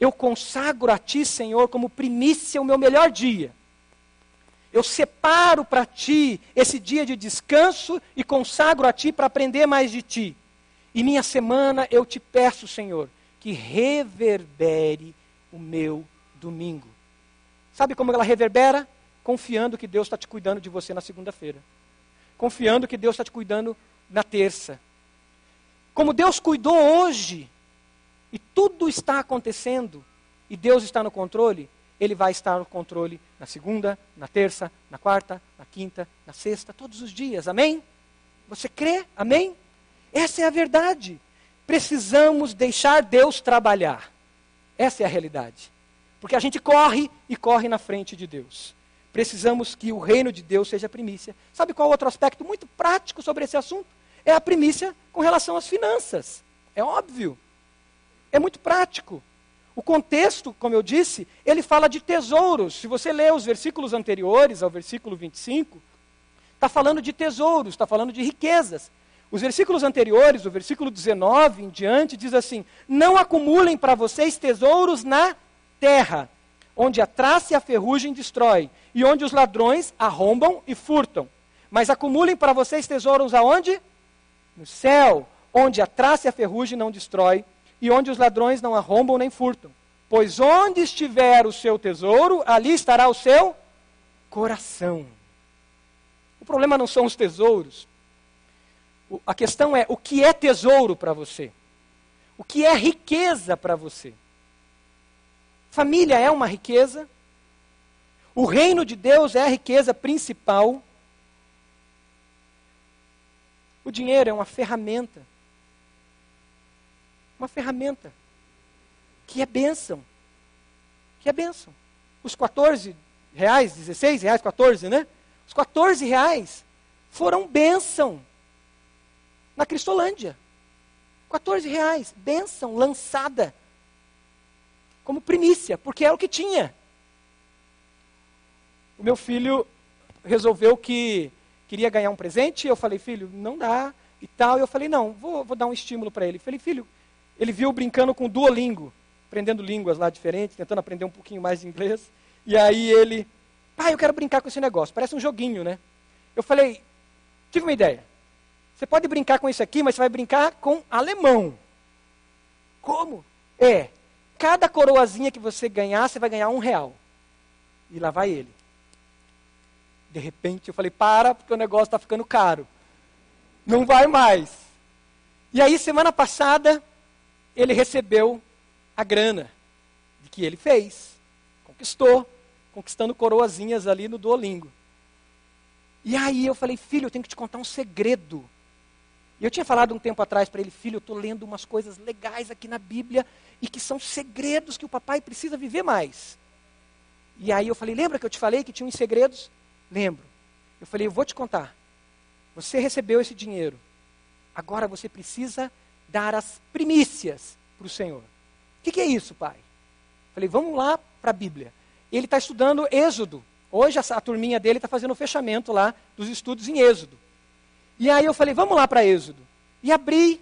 S2: eu consagro a Ti, Senhor, como primícia o meu melhor dia. Eu separo para Ti esse dia de descanso e consagro a Ti para aprender mais de Ti. E minha semana eu te peço, Senhor, que reverbere o meu domingo. Sabe como ela reverbera? Confiando que Deus está te cuidando de você na segunda-feira. confiando que Deus está te cuidando na terça. Como Deus cuidou hoje, e tudo está acontecendo, e Deus está no controle, Ele vai estar no controle na segunda, na terça, na quarta, na quinta, na sexta, todos os dias. Amém? Você crê? Amém? Essa é a verdade. Precisamos deixar Deus trabalhar. Essa é a realidade. Porque a gente corre e corre na frente de Deus. Precisamos que o reino de Deus seja primícia. Sabe qual outro aspecto muito prático sobre esse assunto? É a primícia com relação às finanças. É óbvio. É muito prático. O contexto, como eu disse, ele fala de tesouros. Se você ler os versículos anteriores ao versículo 25, está falando de tesouros, está falando de riquezas. Os versículos anteriores, o versículo 19 em diante, diz assim: Não acumulem para vocês tesouros na terra, onde a traça e a ferrugem destrói, e onde os ladrões arrombam e furtam. Mas acumulem para vocês tesouros aonde? No céu, onde a traça e a ferrugem não destrói, e onde os ladrões não arrombam nem furtam. Pois onde estiver o seu tesouro, ali estará o seu coração. O problema não são os tesouros. A questão é o que é tesouro para você? O que é riqueza para você? Família é uma riqueza. O reino de Deus é a riqueza principal. O dinheiro é uma ferramenta. Uma ferramenta. Que é bênção. Que é bênção. Os 14 reais, 16 reais, 14, né? Os 14 reais foram bênção na Cristolândia. 14 reais, bênção lançada como primícia, porque era o que tinha. O meu filho resolveu que queria ganhar um presente, eu falei, filho, não dá e tal. Eu falei, não, vou, vou dar um estímulo para ele. Falei, filho, ele viu brincando com Duolingo, aprendendo línguas lá diferentes, tentando aprender um pouquinho mais de inglês. E aí ele, pai, eu quero brincar com esse negócio, parece um joguinho, né? Eu falei, tive uma ideia. Você pode brincar com isso aqui, mas você vai brincar com alemão. Como? É, Cada coroazinha que você ganhar, você vai ganhar um real. E lá vai ele. De repente eu falei, para, porque o negócio está ficando caro. Não vai mais. E aí, semana passada, ele recebeu a grana de que ele fez. Conquistou, conquistando coroazinhas ali no Duolingo. E aí eu falei, filho, eu tenho que te contar um segredo. E eu tinha falado um tempo atrás para ele, filho, eu estou lendo umas coisas legais aqui na Bíblia e que são segredos que o papai precisa viver mais. E aí eu falei, lembra que eu te falei que tinha uns segredos? Lembro. Eu falei, eu vou te contar. Você recebeu esse dinheiro. Agora você precisa dar as primícias para o Senhor. O que, que, é isso, pai? Eu falei, vamos lá para a Bíblia. Ele está estudando Êxodo. Hoje a, a turminha dele está fazendo o fechamento lá dos estudos em Êxodo. E aí eu falei, vamos lá para Êxodo. E abri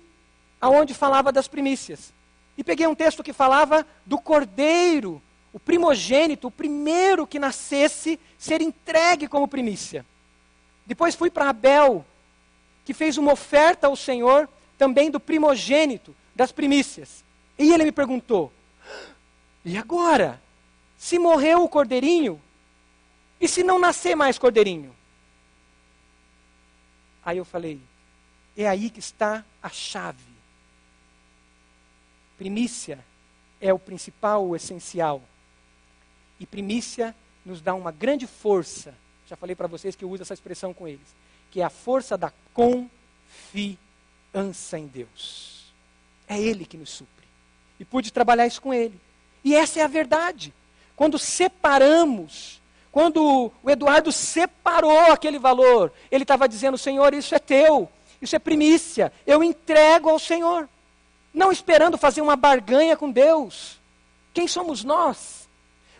S2: aonde falava das primícias. E peguei um texto que falava do cordeiro, o primogênito, o primeiro que nascesse, ser entregue como primícia. Depois fui para Abel, que fez uma oferta ao Senhor também do primogênito, das primícias. E ele me perguntou: e agora? Se morreu o cordeirinho, e se não nascer mais cordeirinho? Aí eu falei: é aí que está a chave. Primícia é o principal, o essencial. E primícia nos dá uma grande força. Já falei para vocês que eu uso essa expressão com eles, que é a força da confiança em Deus. É Ele que nos supre. E pude trabalhar isso com Ele. E essa é a verdade. Quando separamos, quando o Eduardo separou aquele valor, ele estava dizendo: Senhor, isso é teu, isso é primícia, eu entrego ao Senhor não esperando fazer uma barganha com Deus. Quem somos nós?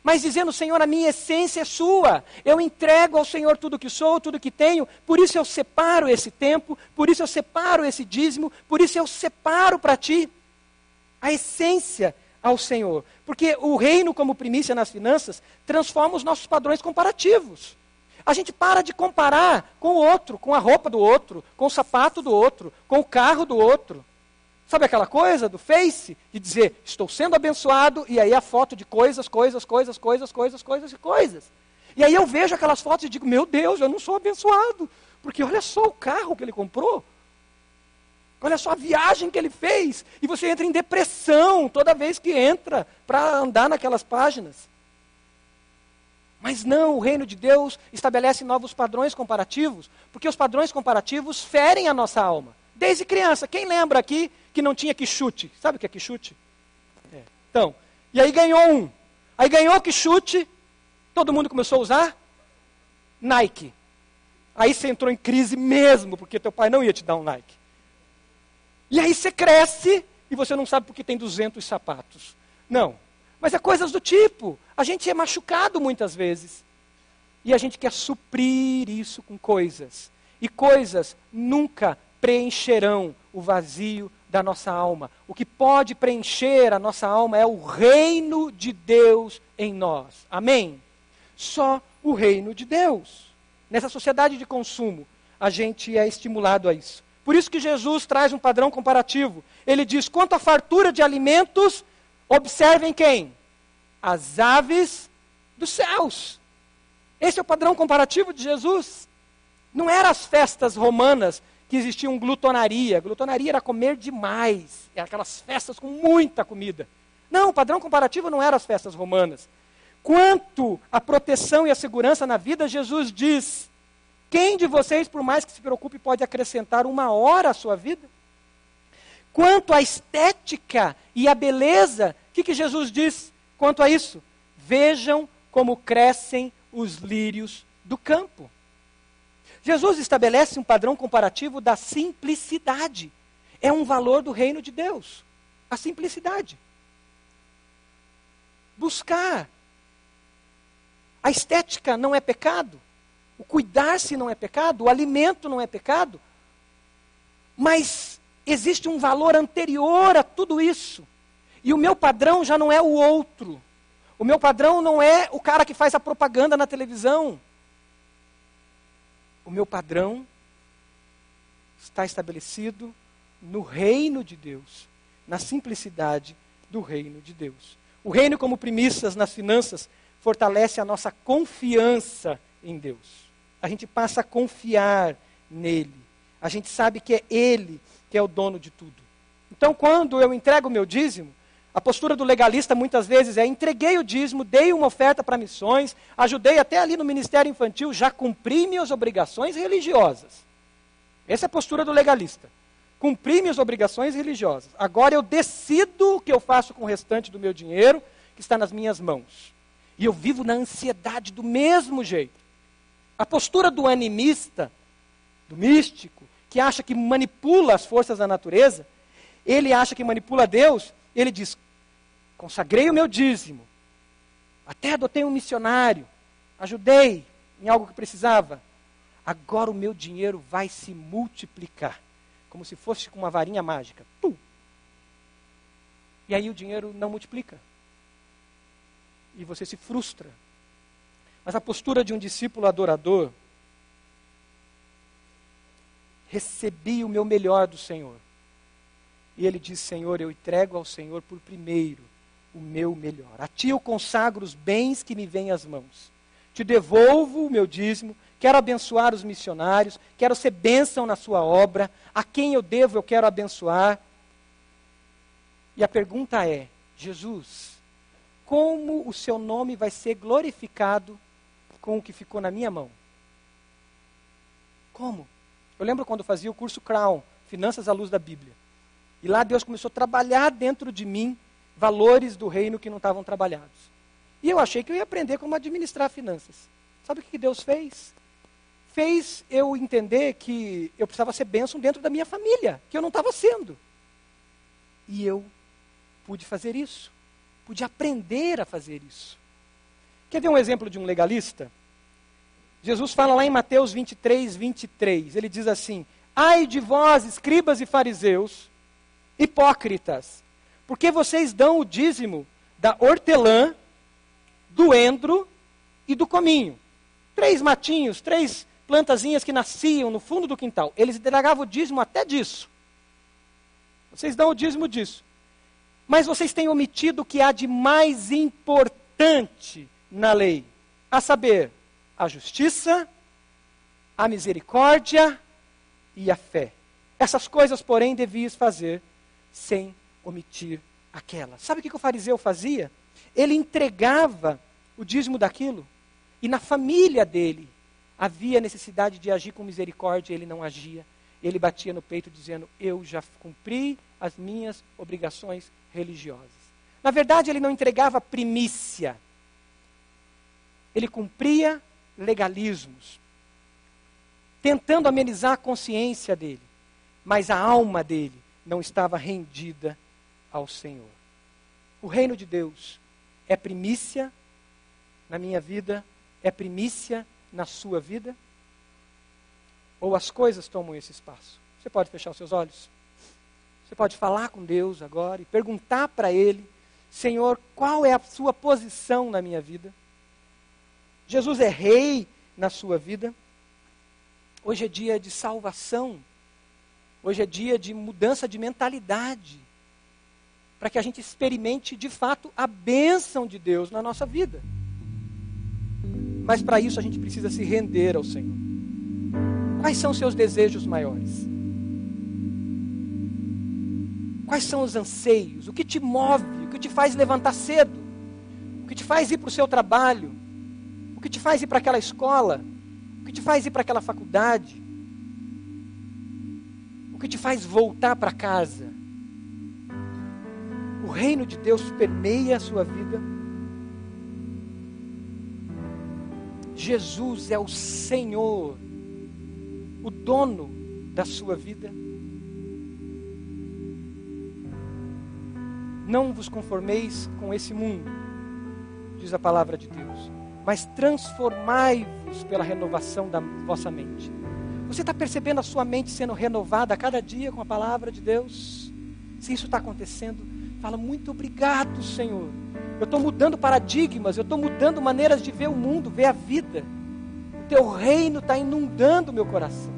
S2: Mas dizendo, Senhor, a minha essência é sua. Eu entrego ao Senhor tudo que sou, tudo que tenho. Por isso eu separo esse tempo, por isso eu separo esse dízimo, por isso eu separo para ti a essência ao Senhor. Porque o reino, como primícia nas finanças, transforma os nossos padrões comparativos. A gente para de comparar com o outro, com a roupa do outro, com o sapato do outro, com o carro do outro. Sabe aquela coisa do Face? De dizer, estou sendo abençoado, e aí a foto de coisas, coisas, coisas, coisas, coisas, coisas e coisas. E aí eu vejo aquelas fotos e digo: Meu Deus, eu não sou abençoado. Porque olha só o carro que ele comprou. Olha só a viagem que ele fez. E você entra em depressão toda vez que entra para andar naquelas páginas. Mas não, o reino de Deus estabelece novos padrões comparativos, porque os padrões comparativos ferem a nossa alma. Desde criança, quem lembra aqui que não tinha que chute? Sabe o que é que chute? É. Então, e aí ganhou um. Aí ganhou que chute, todo mundo começou a usar Nike. Aí você entrou em crise mesmo, porque teu pai não ia te dar um Nike. E aí você cresce e você não sabe porque tem 200 sapatos. Não. Mas é coisas do tipo. A gente é machucado muitas vezes. E a gente quer suprir isso com coisas. E coisas nunca preencherão o vazio da nossa alma. O que pode preencher a nossa alma é o reino de Deus em nós. Amém? Só o reino de Deus. Nessa sociedade de consumo, a gente é estimulado a isso. Por isso que Jesus traz um padrão comparativo. Ele diz: quanto à fartura de alimentos, observem quem? As aves dos céus. Esse é o padrão comparativo de Jesus. Não eram as festas romanas que existiam glutonaria. Glutonaria era comer demais. Era aquelas festas com muita comida. Não, o padrão comparativo não era as festas romanas. Quanto à proteção e à segurança na vida, Jesus diz: quem de vocês, por mais que se preocupe, pode acrescentar uma hora à sua vida? Quanto à estética e à beleza, o que, que Jesus diz quanto a isso? Vejam como crescem os lírios do campo. Jesus estabelece um padrão comparativo da simplicidade. É um valor do reino de Deus. A simplicidade. Buscar. A estética não é pecado. O cuidar-se não é pecado, o alimento não é pecado. Mas existe um valor anterior a tudo isso. E o meu padrão já não é o outro. O meu padrão não é o cara que faz a propaganda na televisão. O meu padrão está estabelecido no reino de Deus, na simplicidade do reino de Deus. O reino, como primícias nas finanças, fortalece a nossa confiança em Deus a gente passa a confiar nele. A gente sabe que é ele que é o dono de tudo. Então, quando eu entrego o meu dízimo, a postura do legalista muitas vezes é: entreguei o dízimo, dei uma oferta para missões, ajudei até ali no ministério infantil, já cumpri minhas obrigações religiosas. Essa é a postura do legalista. Cumpri minhas obrigações religiosas. Agora eu decido o que eu faço com o restante do meu dinheiro que está nas minhas mãos. E eu vivo na ansiedade do mesmo jeito. A postura do animista, do místico, que acha que manipula as forças da natureza, ele acha que manipula Deus, ele diz: consagrei o meu dízimo, até adotei um missionário, ajudei em algo que precisava. Agora o meu dinheiro vai se multiplicar, como se fosse com uma varinha mágica. Pum. E aí o dinheiro não multiplica. E você se frustra mas a postura de um discípulo adorador, recebi o meu melhor do Senhor. E ele diz: Senhor, eu entrego ao Senhor por primeiro o meu melhor. A ti eu consagro os bens que me vêm às mãos. Te devolvo o meu dízimo, quero abençoar os missionários, quero ser bênção na sua obra. A quem eu devo, eu quero abençoar. E a pergunta é: Jesus, como o seu nome vai ser glorificado com o que ficou na minha mão. Como? Eu lembro quando fazia o curso Crown, Finanças à Luz da Bíblia. E lá Deus começou a trabalhar dentro de mim valores do reino que não estavam trabalhados. E eu achei que eu ia aprender como administrar finanças. Sabe o que Deus fez? Fez eu entender que eu precisava ser bênção dentro da minha família, que eu não estava sendo. E eu pude fazer isso. Pude aprender a fazer isso. Quer ver um exemplo de um legalista? Jesus fala lá em Mateus 23, 23. Ele diz assim: Ai de vós, escribas e fariseus, hipócritas, porque vocês dão o dízimo da hortelã, do endro e do cominho. Três matinhos, três plantazinhas que nasciam no fundo do quintal. Eles entregavam o dízimo até disso. Vocês dão o dízimo disso. Mas vocês têm omitido o que há de mais importante na lei, a saber, a justiça, a misericórdia e a fé. Essas coisas, porém, devias fazer sem omitir aquela. Sabe o que o fariseu fazia? Ele entregava o dízimo daquilo e na família dele havia necessidade de agir com misericórdia, ele não agia. Ele batia no peito dizendo: Eu já cumpri as minhas obrigações religiosas. Na verdade, ele não entregava primícia, ele cumpria legalismos, tentando amenizar a consciência dele, mas a alma dele não estava rendida ao Senhor. O reino de Deus é primícia na minha vida, é primícia na sua vida? Ou as coisas tomam esse espaço? Você pode fechar os seus olhos? Você pode falar com Deus agora e perguntar para Ele: Senhor, qual é a sua posição na minha vida? Jesus é rei na sua vida? Hoje é dia de salvação. Hoje é dia de mudança de mentalidade. Para que a gente experimente de fato a bênção de Deus na nossa vida. Mas para isso a gente precisa se render ao Senhor. Quais são os seus desejos maiores? Quais são os anseios? O que te move? O que te faz levantar cedo? O que te faz ir para o seu trabalho? Que te faz ir para aquela escola? O que te faz ir para aquela faculdade? O que te faz voltar para casa? O reino de Deus permeia a sua vida. Jesus é o Senhor, o dono da sua vida. Não vos conformeis com esse mundo, diz a palavra de Deus, mas transformai-vos pela renovação da vossa mente. Você está percebendo a sua mente sendo renovada a cada dia com a palavra de Deus? Se isso está acontecendo, fala muito obrigado, Senhor eu estou mudando paradigmas, eu estou mudando maneiras de ver o mundo, ver a vida. O teu reino está inundando o meu coração.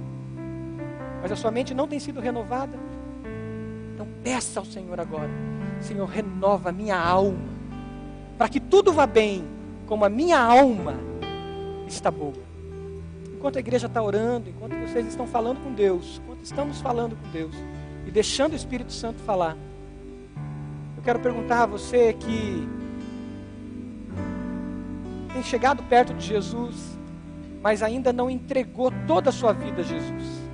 S2: Mas a sua mente não tem sido renovada. Então peça ao Senhor agora: Senhor, renova a minha alma, para que tudo vá bem, como a minha alma está boa. Enquanto a igreja está orando, enquanto vocês estão falando com Deus, enquanto estamos falando com Deus e deixando o Espírito Santo falar, eu quero perguntar a você que tem chegado perto de Jesus, mas ainda não entregou toda a sua vida a Jesus.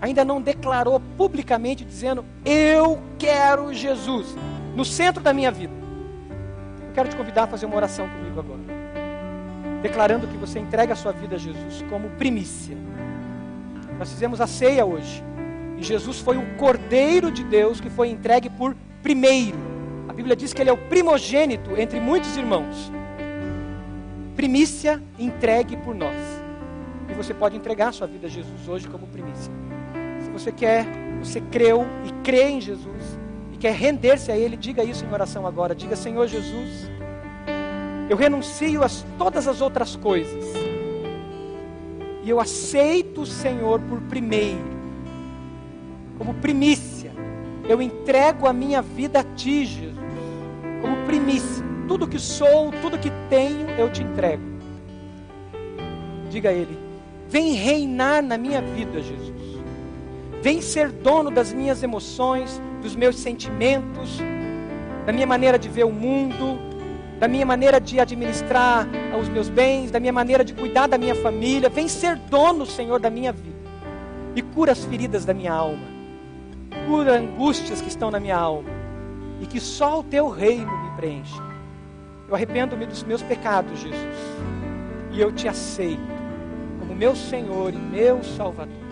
S2: Ainda não declarou publicamente dizendo: Eu quero Jesus no centro da minha vida. Quero te convidar a fazer uma oração comigo agora. Declarando que você entrega a sua vida a Jesus como primícia. Nós fizemos a ceia hoje. E Jesus foi o Cordeiro de Deus que foi entregue por primeiro. A Bíblia diz que ele é o primogênito entre muitos irmãos primícia entregue por nós. E você pode entregar sua vida a Jesus hoje como primícia. Se você quer, você creu e crê em Jesus e quer render-se a Ele, diga isso em oração agora. Diga, Senhor Jesus, eu renuncio a todas as outras coisas. E eu aceito o Senhor por primeiro, como primícia. Eu entrego a minha vida a Ti, Jesus, como primícia tudo que sou, tudo que tenho, eu te entrego. Diga a Ele: Vem reinar na minha vida, Jesus. Vem ser dono das minhas emoções, dos meus sentimentos, da minha maneira de ver o mundo, da minha maneira de administrar os meus bens, da minha maneira de cuidar da minha família. Vem ser dono, Senhor, da minha vida. E cura as feridas da minha alma. Cura angústias que estão na minha alma. E que só o teu reino me preenche. Eu arrependo-me dos meus pecados, Jesus. E eu te aceito como meu Senhor e meu Salvador.